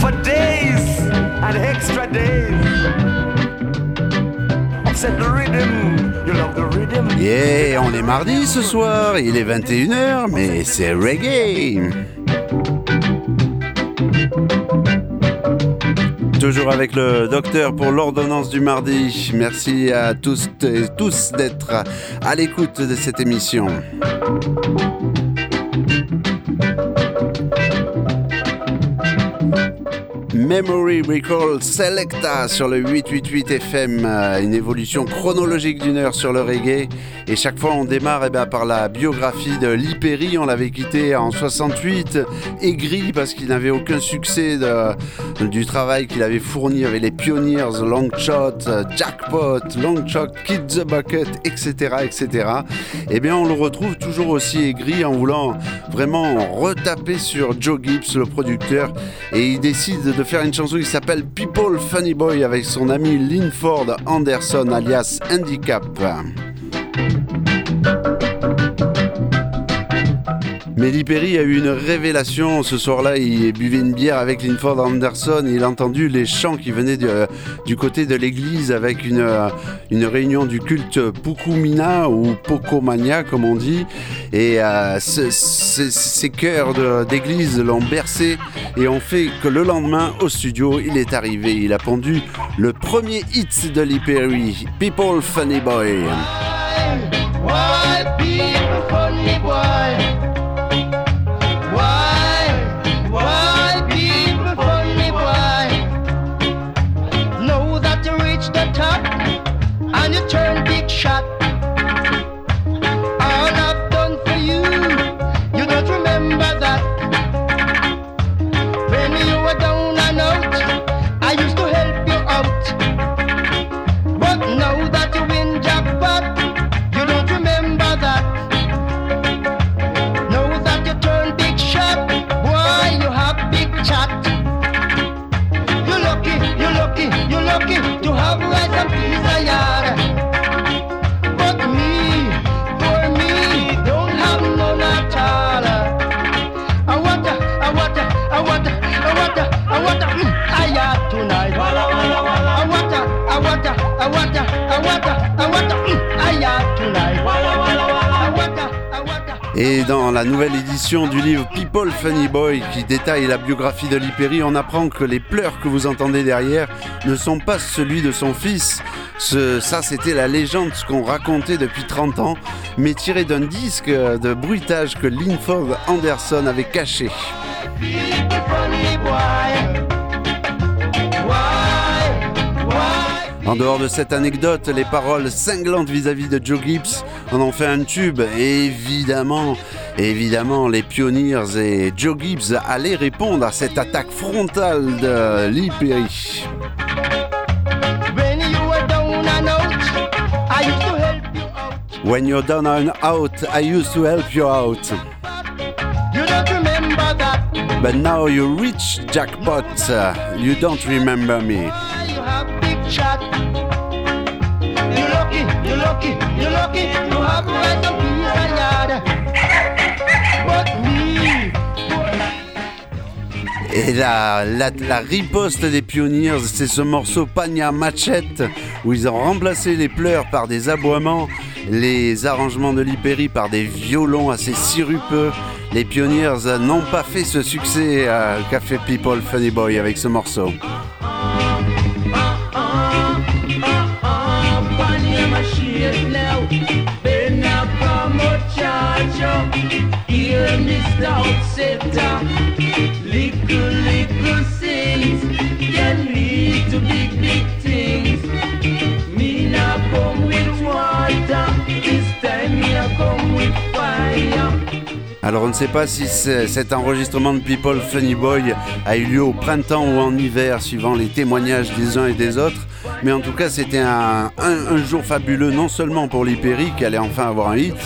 for days and extra days. The rhythm. Yeah, on est mardi ce soir, il est 21h, mais c'est reggae. Toujours avec le docteur pour l'ordonnance du mardi. Merci à tous et tous d'être à l'écoute de cette émission. Memory Recall Selecta sur le 888 FM, euh, une évolution chronologique d'une heure sur le reggae. Et chaque fois, on démarre eh bien, par la biographie de Lee On l'avait quitté en 68, aigri parce qu'il n'avait aucun succès du travail qu'il avait fourni avec les Pioneers, Longshot, Jackpot, Longshot, Kid the Bucket, etc., etc. Eh bien, on le retrouve toujours aussi aigri en voulant vraiment retaper sur Joe Gibbs, le producteur, et il décide de faire une chanson qui s'appelle People Funny Boy avec son ami Linford Anderson alias Handicap. Mehdi Perry a eu une révélation ce soir-là. Il buvait une bière avec Linford Anderson. il a entendu les chants qui venaient du côté de l'église avec une, une réunion du culte Pukumina ou Pokomania, comme on dit. Et euh, ces chœurs d'église l'ont bercé et ont fait que le lendemain, au studio, il est arrivé. Il a pondu le premier hit de Lee Perry, People Funny Boy. Du livre People Funny Boy qui détaille la biographie de Liperi, on apprend que les pleurs que vous entendez derrière ne sont pas celui de son fils. ça, c'était la légende, qu'on racontait depuis 30 ans, mais tiré d'un disque de bruitage que Linford Anderson avait caché. En dehors de cette anecdote, les paroles cinglantes vis-à-vis de Joe Gibbs en ont fait un tube. évidemment, évidemment, les Pioneers et Joe Gibbs allaient répondre à cette attaque frontale de Lee Perry. When you're down and out, I used to help you out. You don't remember that. But now you reach jackpot, you don't remember me. Et la, riposte des Pioneers, c'est ce morceau Pagna Machette, où ils ont remplacé les pleurs par des aboiements, les arrangements de Liperi par des violons assez sirupeux. Les Pioneers n'ont pas fait ce succès qu'a fait People Funny Boy avec ce morceau. Alors on ne sait pas si cet enregistrement de People Funny Boy a eu lieu au printemps ou en hiver, suivant les témoignages des uns et des autres. Mais en tout cas, c'était un, jour fabuleux, non seulement pour l'Hyperi qui allait enfin avoir un hit,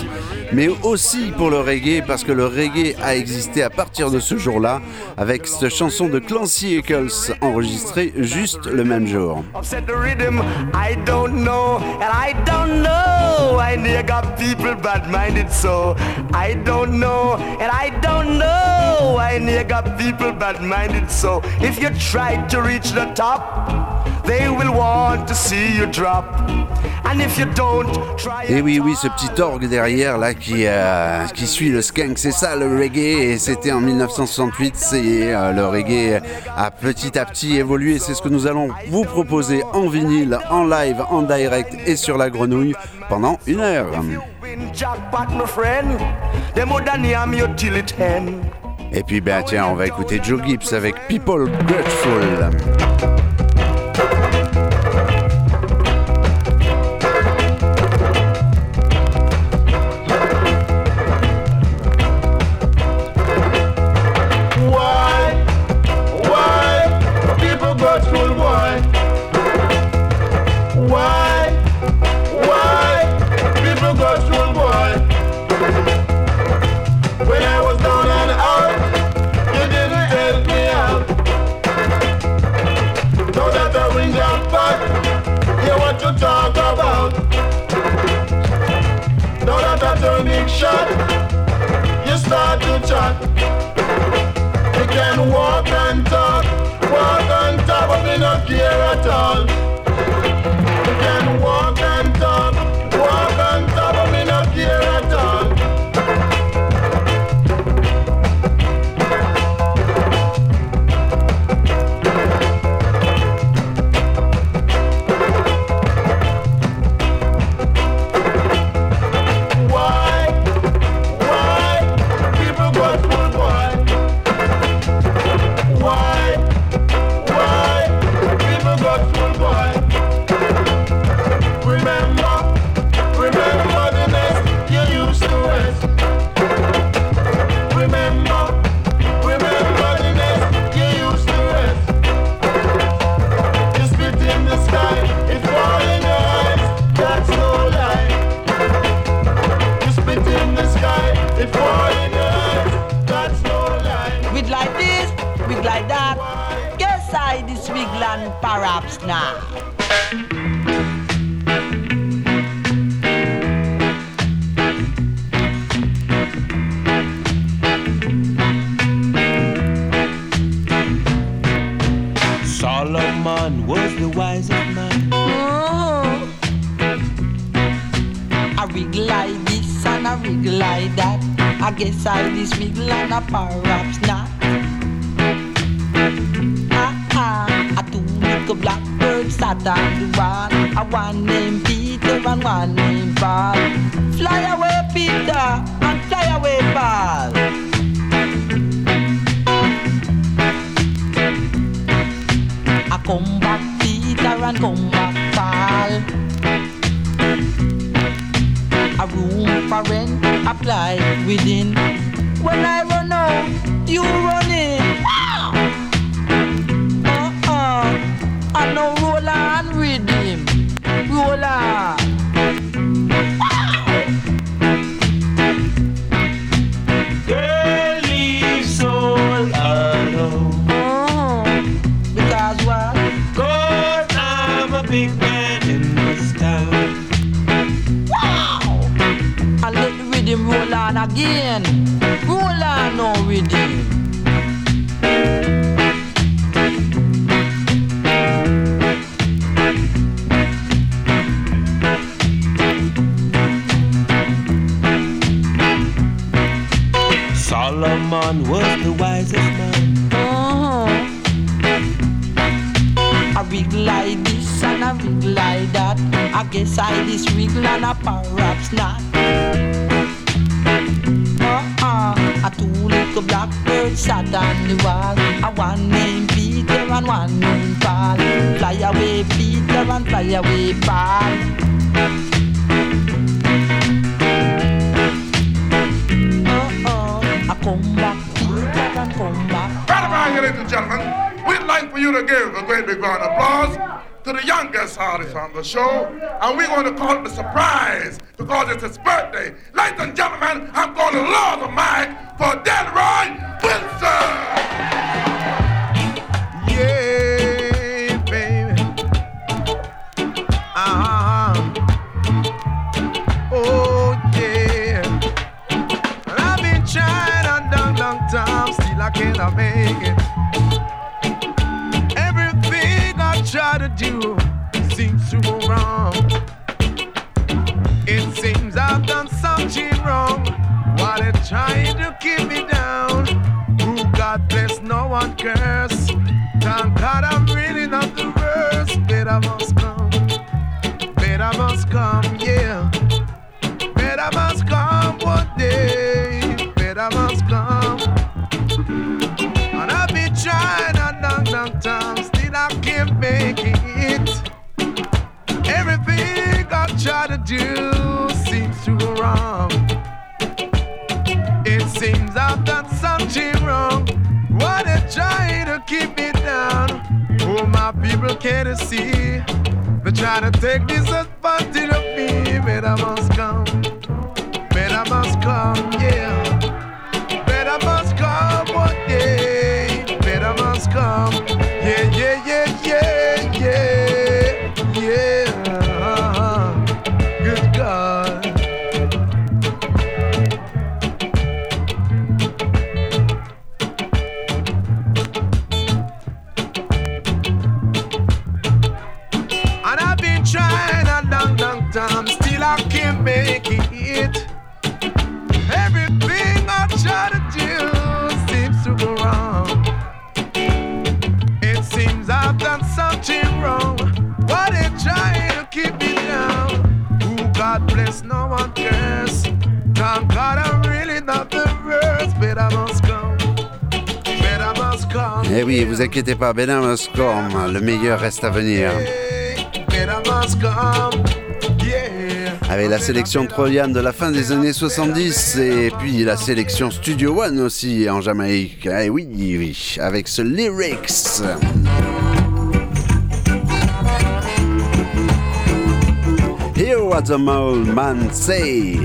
mais aussi pour le reggae, parce que le reggae a existé à partir de ce jour-là, avec cette chanson de Clancy Eccles enregistrée juste le même jour. Et oui, oui, ce petit orgue derrière là qui, euh, qui suit le skunk, c'est ça le reggae. Et c'était en 1968. C'est euh, le reggae a petit à petit évolué. C'est ce que nous allons vous proposer en vinyle, en live, en direct et sur la grenouille pendant une heure. Et puis ben tiens, on va écouter Joe Gibbs avec People Grateful. wiggle like this and a wiggle like that. I guess I this wiggle and I perhaps not. Ah ah, a two little blackbirds sat on the wall. A one named Peter and one named Paul. Fly away Peter and fly away Paul. I come back Peter and come back Paul room for rent applied within. When I run out, you run in. perhaps not, not perhaps not. Uh-uh, a two little blackbirds sat on the wall. A one named Peter and one named Paul. Fly away, Peter and fly away, Paul. Right about here, ladies and gentlemen, we'd like for you to give a great big round of applause to the youngest artist on the show, and we're going to call it a surprise because it's his birthday. Ladies and gentlemen, I'm going to love the mic for Delroy Wilson. Yeah, baby. Uh-huh. Oh, yeah. I've been trying a long, long time, still I cannot make it. To do seems to go wrong. It seems I've done something wrong while they're trying to keep me down. Who God bless, no one curse. Thank God I'm really not the worst. Better must come. Better must come, yeah. Better must come one day. Make it. Everything I try to do seems to go wrong. It seems I've done something wrong. Why they trying to keep me down? Oh, my people can't see. They try to take this advantage of me. Better must come. Better must come, yeah. Better must come one day. Better must come. Eh oui, vous inquiétez pas, Benin Moscom, le meilleur reste à venir. Avec la sélection Troyan de la fin des années 70 et puis la sélection Studio One aussi en Jamaïque. Eh oui, oui, avec ce lyrics. Hear what the old man say.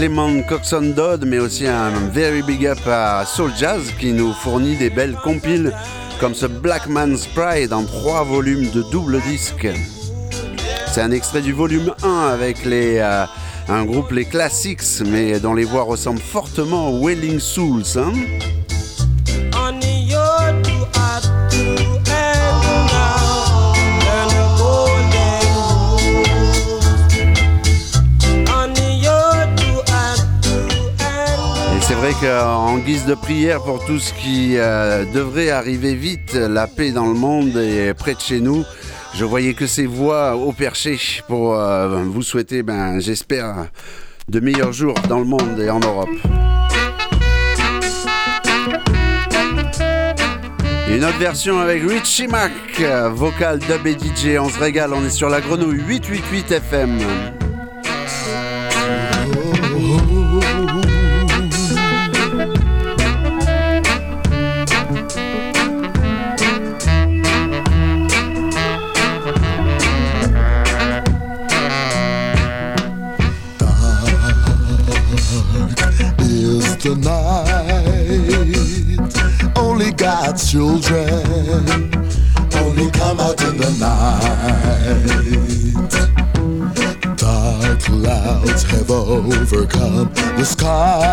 Clément Coxon Dodd, mais aussi un very big up à Soul Jazz qui nous fournit des belles compiles comme ce Black Man's Pride en trois volumes de double disque. C'est un extrait du volume 1 avec les, euh, un groupe Les Classics, mais dont les voix ressemblent fortement aux Wailing Souls. Hein vrai qu'en guise de prière pour tout ce qui euh, devrait arriver vite, la paix dans le monde et près de chez nous, je voyais que ces voix au perché pour euh, vous souhaiter, ben, j'espère, de meilleurs jours dans le monde et en Europe. Une autre version avec Richie Mac, vocal dub et DJ, on se régale, on est sur la grenouille 888 FM. Children only come out in the night. Dark clouds have overcome the skies.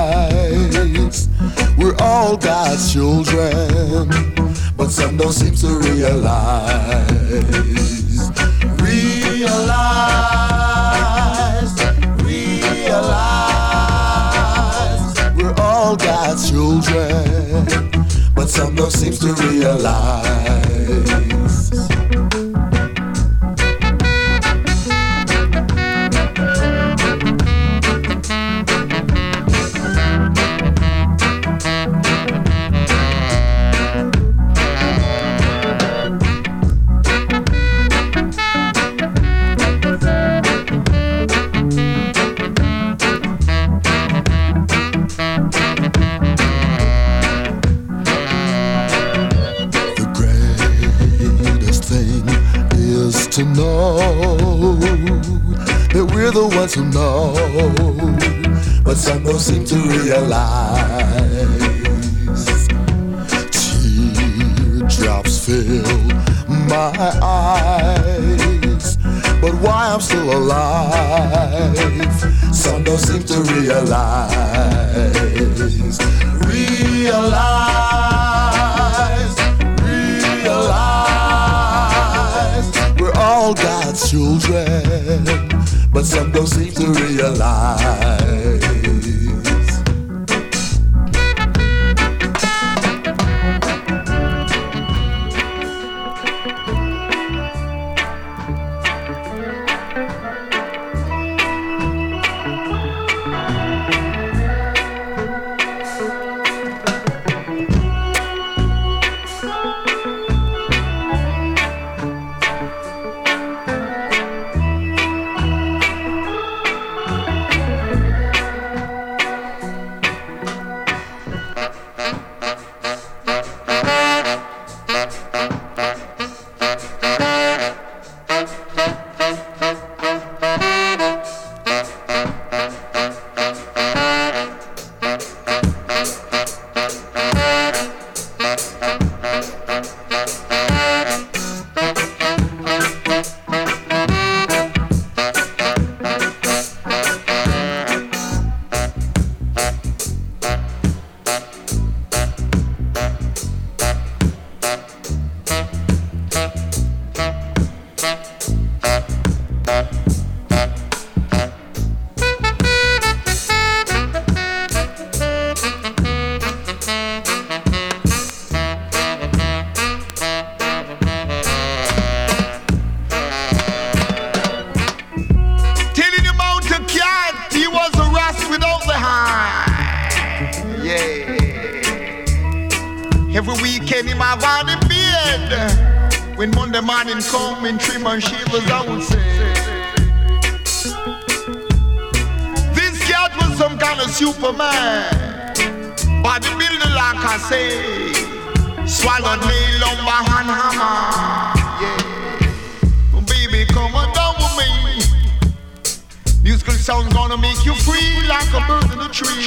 Gonna make you free like a bird in a tree.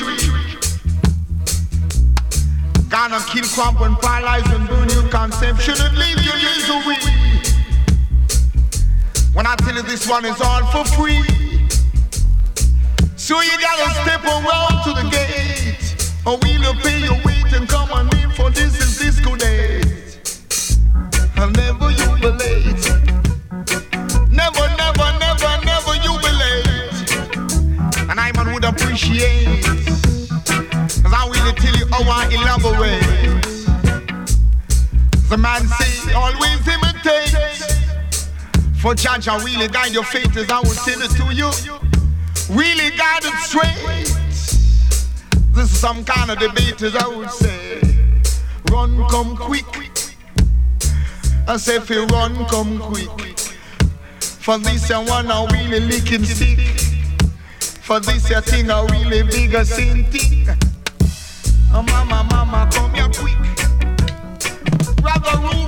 Gonna kill, crop and paralyze and burn your concept. Shouldn't leave your years away. When I tell you this one is all for free. So you gotta step around to the gate. Or we'll pay your weight and come on in for this is disco days. I'll never jubilate. Appreciate. Cause I will tell you how I elaborate. The man say, always imitate. For judge, I really guide your fate as I will tell it to you. Really guide it straight. This is some kind of debate, as I would say. Run, come quick. I say, if you run, come quick. For this, I wanna really licking stick. For this, I thing I really bigger sin thing. Oh, mama, mama, come here quick. Rather room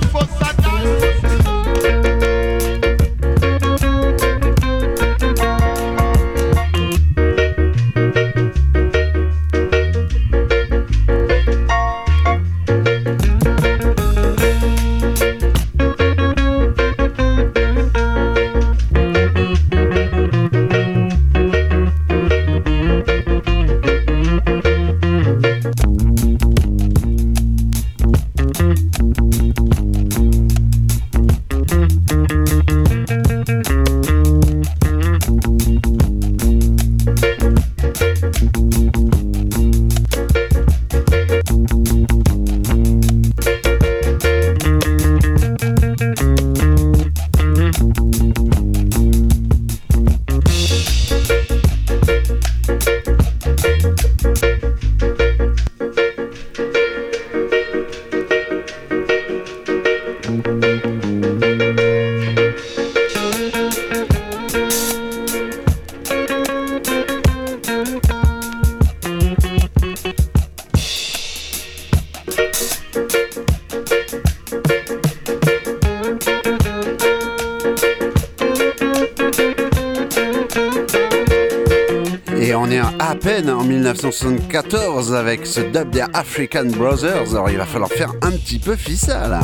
1974 avec ce dub des African Brothers. Alors il va falloir faire un petit peu fissa là.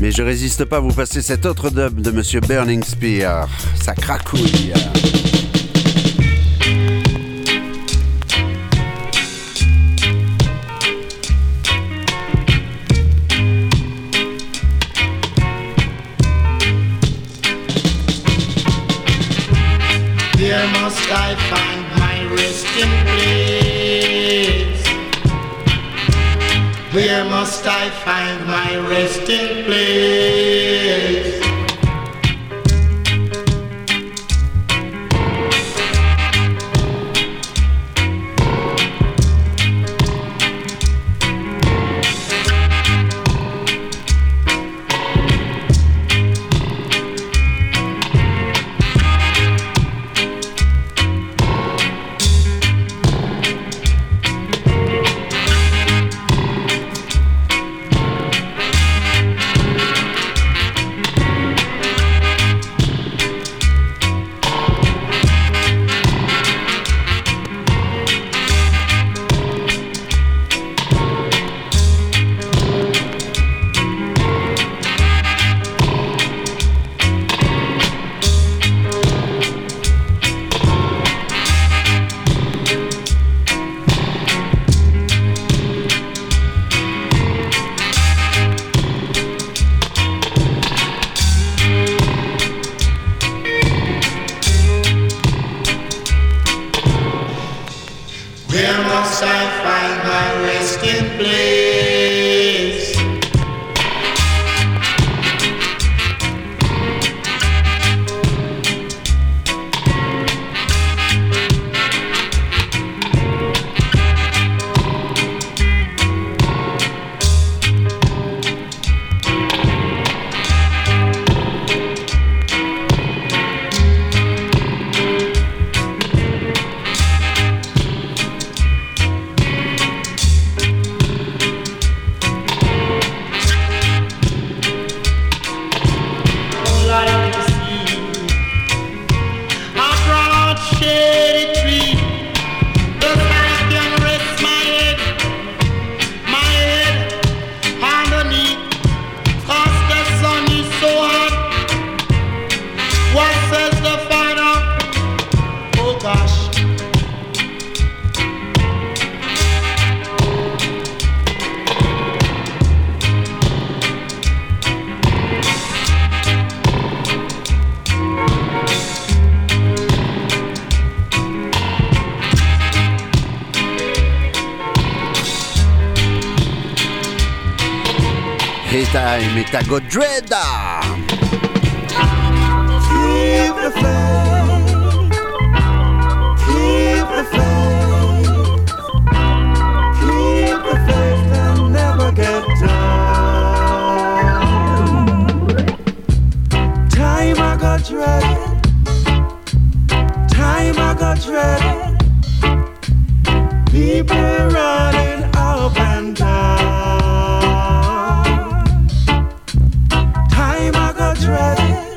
Mais je résiste pas à vous passer cet autre dub de Monsieur Burning Spear. Ça cracouille. Chicago dread. Keep the faith. Keep the faith. Keep the faith and never get down. Time I got dread. Time I got dread. People running up and down. dreading.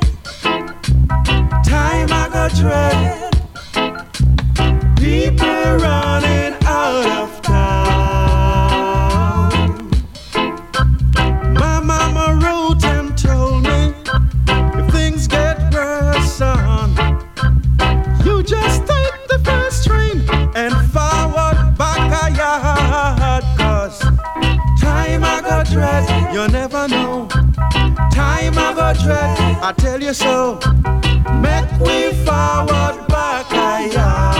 Time I go dreading. People running. dread, I tell you so. Make we forward back, I am.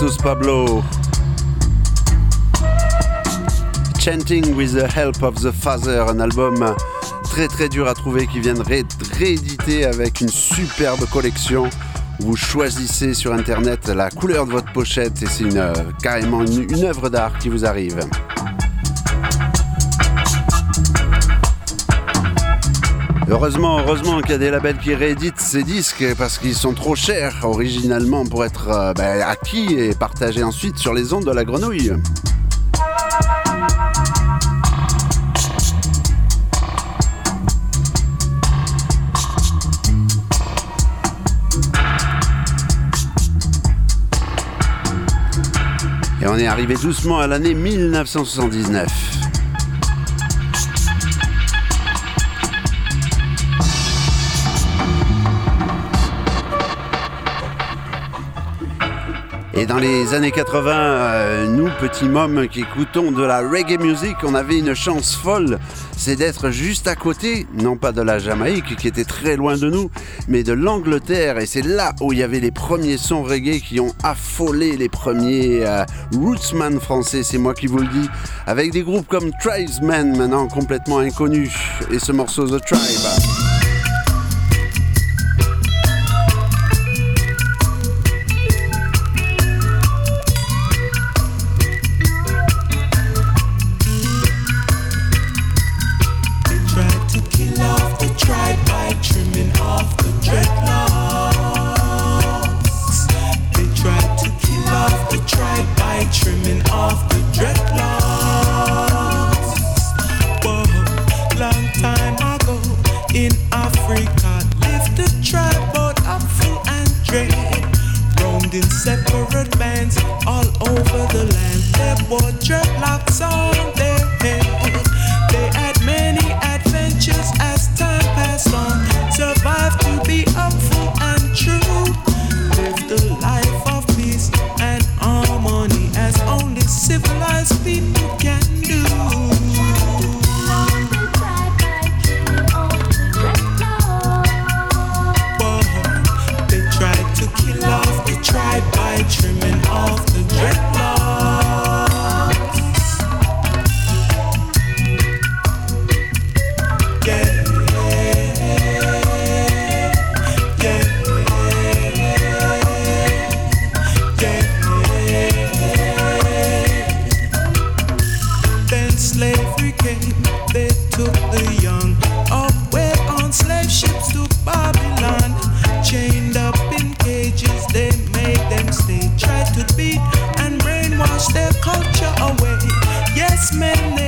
Angostus Pablo. Chanting with the Help of the Father, un album très très dur à trouver qui vient de rééditer avec une superbe collection. Vous choisissez sur internet la couleur de votre pochette et c'est une, euh, carrément une œuvre d'art qui vous arrive. Heureusement, heureusement qu'il y a des labels qui rééditent ces disques parce qu'ils sont trop chers originalement pour être euh, ben, acquis et partagés ensuite sur les ondes de la grenouille. Et on est arrivé doucement à l'année 1979. Dans les années 80, euh, nous, petits mômes qui écoutons de la reggae music, on avait une chance folle, c'est d'être juste à côté, non pas de la Jamaïque qui était très loin de nous, mais de l'Angleterre. Et c'est là où il y avait les premiers sons reggae qui ont affolé les premiers euh, rootsman français, c'est moi qui vous le dis, avec des groupes comme Tribesmen maintenant complètement inconnus. Et ce morceau The Tribe. culture away. Yes, men.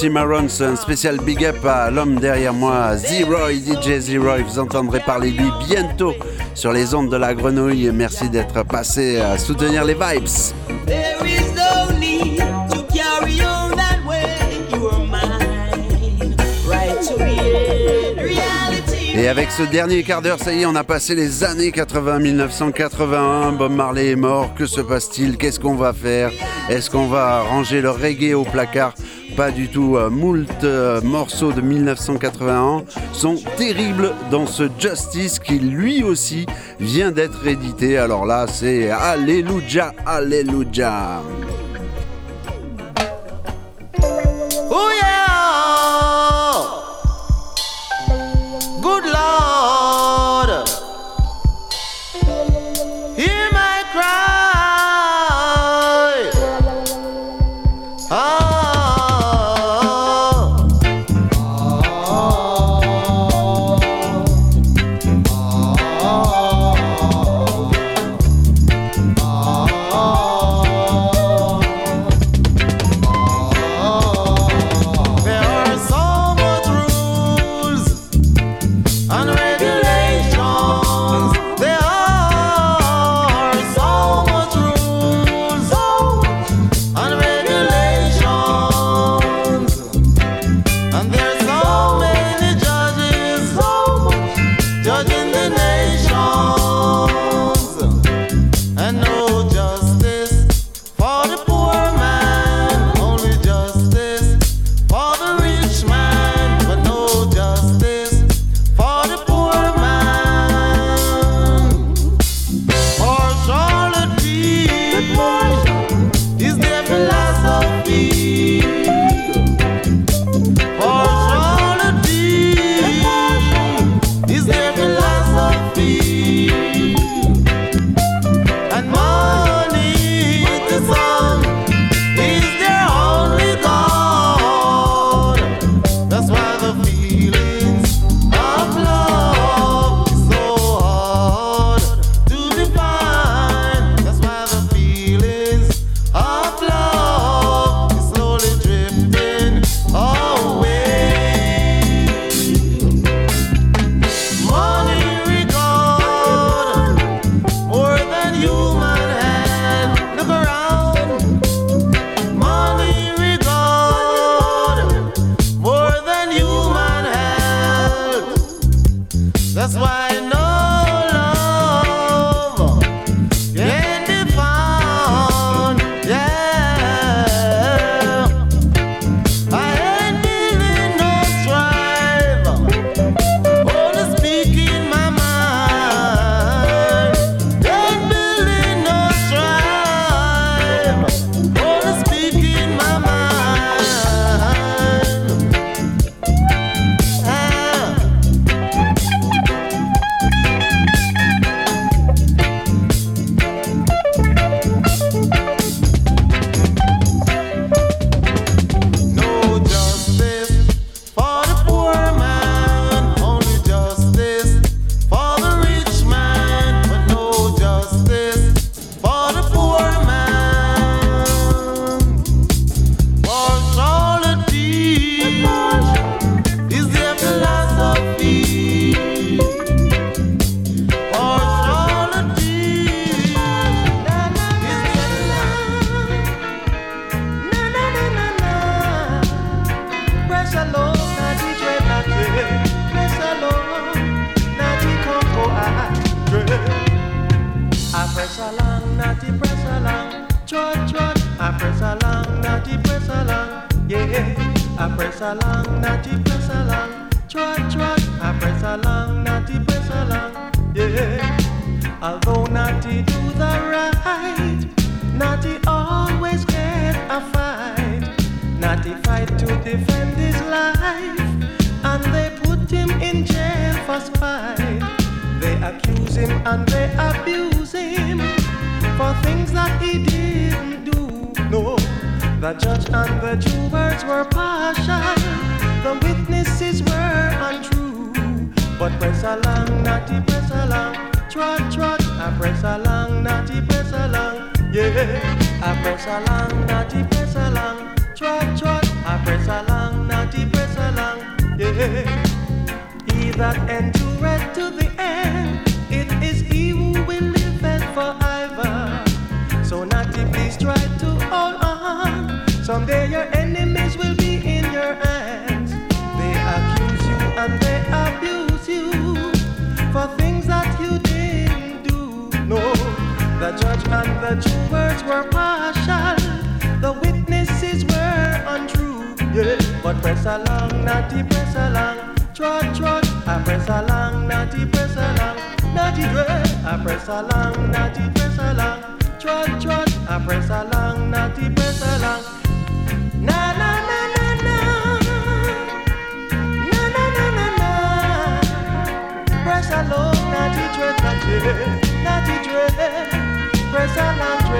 Cimarrons, un spécial big up à l'homme derrière moi, Z-Roy, DJ Z-Roy. Vous entendrez parler de lui bientôt sur les ondes de la grenouille. Merci d'être passé à soutenir les vibes. Et avec ce dernier quart d'heure, ça y est, on a passé les années 80, 1981. Bob Marley est mort. Que se passe-t-il? Qu'est-ce qu'on va faire? Est-ce qu'on va ranger le reggae au placard? Pas du tout. Euh, moult euh, morceaux de 1981 sont terribles dans ce Justice qui lui aussi vient d'être édité. Alors là, c'est Alléluia, Alléluia. Press along, naughty press along, trot trot. I press along, naughty press along, yeah. I press along, naughty press along, trot trot. I press along, naughty press along, yeah. Although naughty do the right, naughty always get a fight. Naughty fight to defend his life, and they put him in jail for spite. They accuse him and they abuse him for things that he didn't do. No, the judge and the jurors were partial, the witnesses were untrue. But press along, naughty press along, trot trot, I press along, naughty press along, yeah. I press along, naughty press along, trot trot, I press along, naughty press along, yeah. That endureth to red to the end, it is who will live and forever. So naughty, please try to hold on. Someday your enemies will be in your hands. They accuse you and they abuse you for things that you didn't do. No, the judge and the jurors were partial. The witnesses were untrue. Yeah, but press along, naughty, press along. Trot, trot, I press along, naughty, press along. Naughty, dread, I press along, naughty, press along. Trot, trot, I press along, naughty, press along. Na na na na na. Na na na na na. Press along, naughty, dreadlocks, yeah. Naughty, dread. Press along, dreadlocks,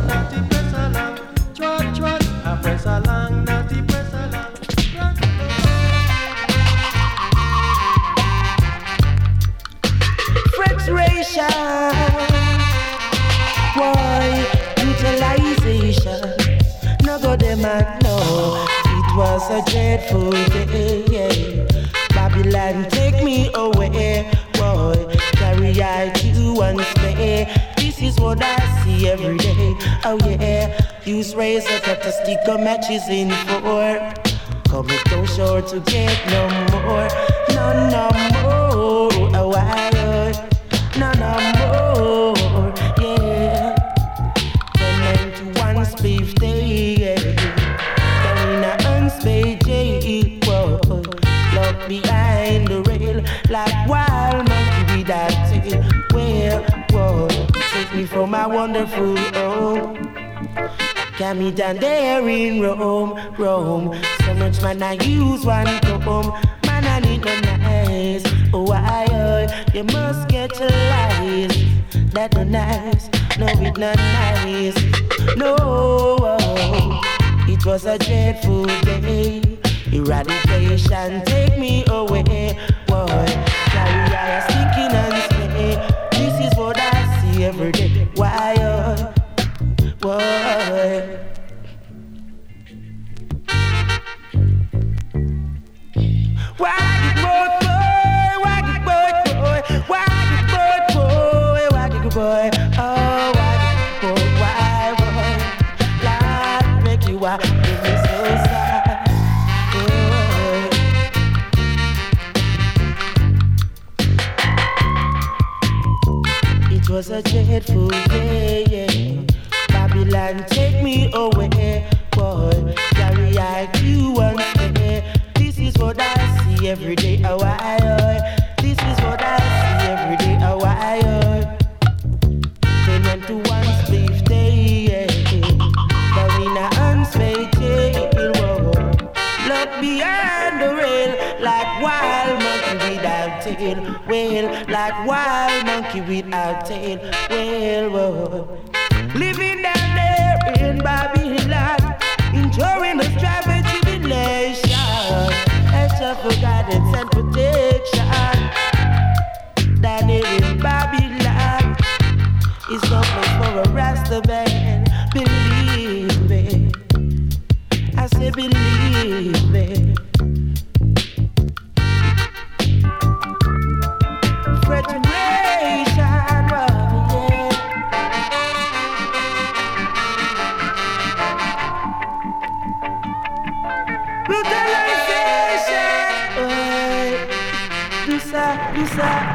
Oh yeah, use razor cut to stick a matches in for. Come it too short to get no more, no no more. Me down there in Rome, Rome. So much man I use one comb. Man I need no nice. Oh why oh, you must get your lies. That no nice, no it not nice. No, oh, it was a dreadful day. Eradication take me away.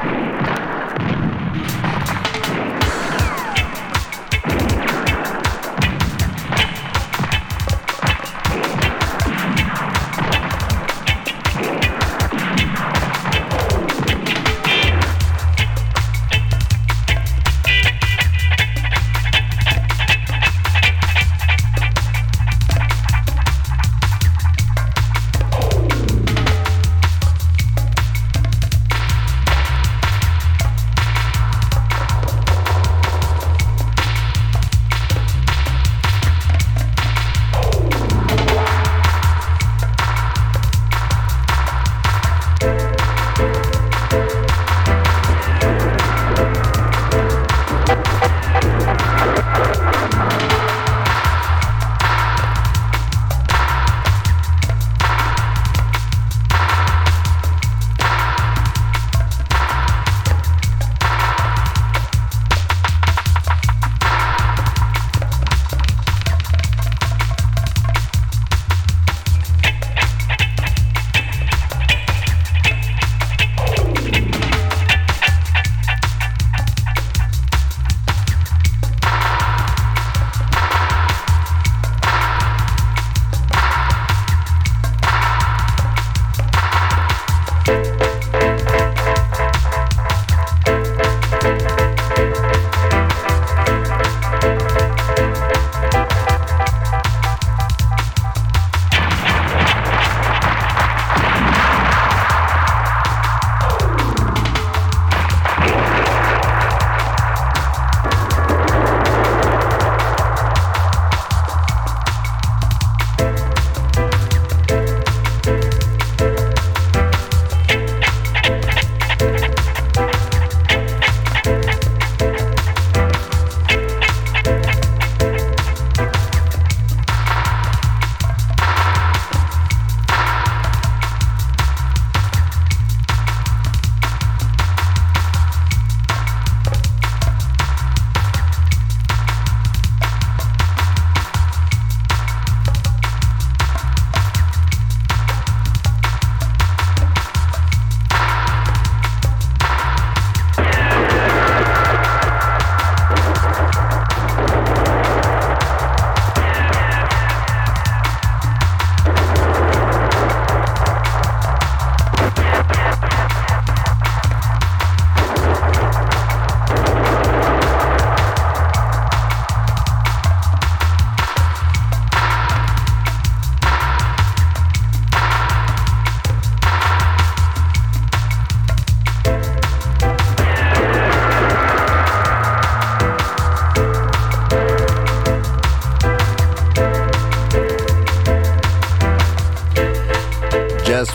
Thank you.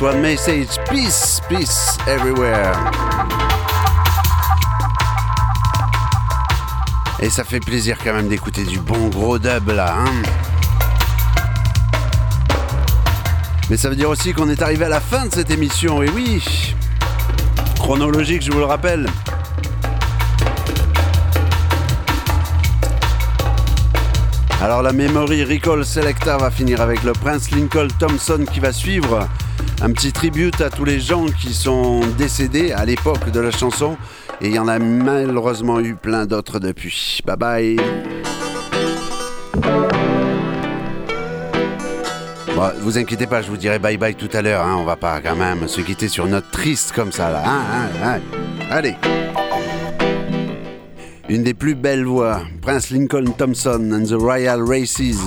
One message peace, peace everywhere. Et ça fait plaisir quand même d'écouter du bon gros dub là. Hein Mais ça veut dire aussi qu'on est arrivé à la fin de cette émission, et oui Chronologique, je vous le rappelle. Alors la Memory Recall Selector va finir avec le Prince Lincoln Thompson qui va suivre un petit tribute à tous les gens qui sont décédés à l'époque de la chanson. Et il y en a malheureusement eu plein d'autres depuis. Bye bye. Bon, vous inquiétez pas, je vous dirai bye bye tout à l'heure. Hein. On va pas quand même se quitter sur note triste comme ça là. Hein, hein, Allez. Une des plus belles voix, Prince Lincoln Thompson and the Royal Races.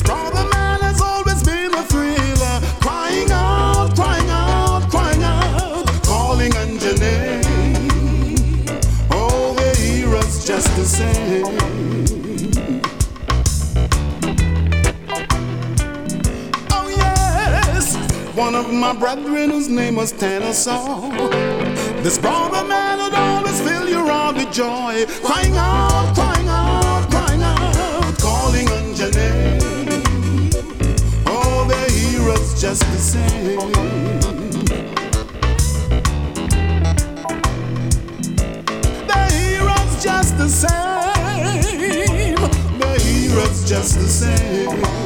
This brother man has always been a thriller. Crying out, crying out, crying out. Calling on your name. The hero's just the same. Oh, yes. One of my brethren, whose name was Ted, This brother man would always fill your heart with joy, crying out, crying out, just the same. They hear us just the same. They hear us just the same.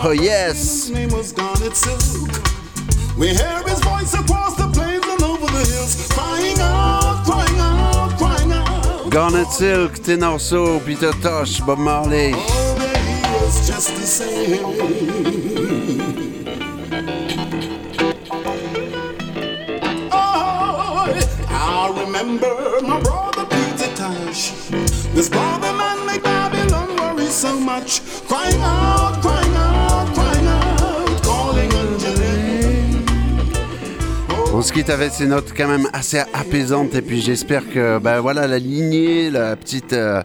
Oh, yes. his name was Garnet Silk. We hear his voice across the plains and over the hills, crying out, crying out, crying out. Garnet Silk, Tenor Peter Tosh, Bob Marley. Oh, they hear us just the same. On se quitte avec ces notes quand même assez apaisantes et puis j'espère que bah voilà la lignée, la petite euh,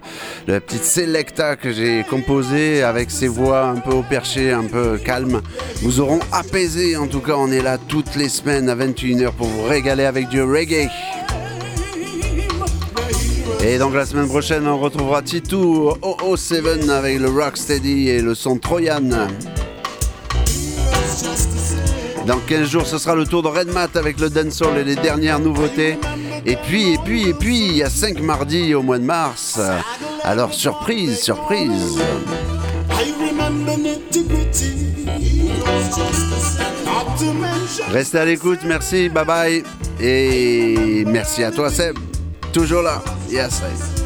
la petite selecta que j'ai composée avec ces voix un peu au perché, un peu calmes, vous auront apaisé. En tout cas, on est là toutes les semaines à 21h pour vous régaler avec du reggae. Et donc la semaine prochaine, on retrouvera Titou 007 avec le Rocksteady et le son Troyan. Dans 15 jours, ce sera le tour de Red Mat avec le dancehall et les dernières nouveautés. Et puis, et puis, et puis, il y a 5 mardis au mois de mars. Alors, surprise, surprise. Restez à l'écoute, merci, bye bye. Et merci à toi, Seb. Toujours là. Yes, I-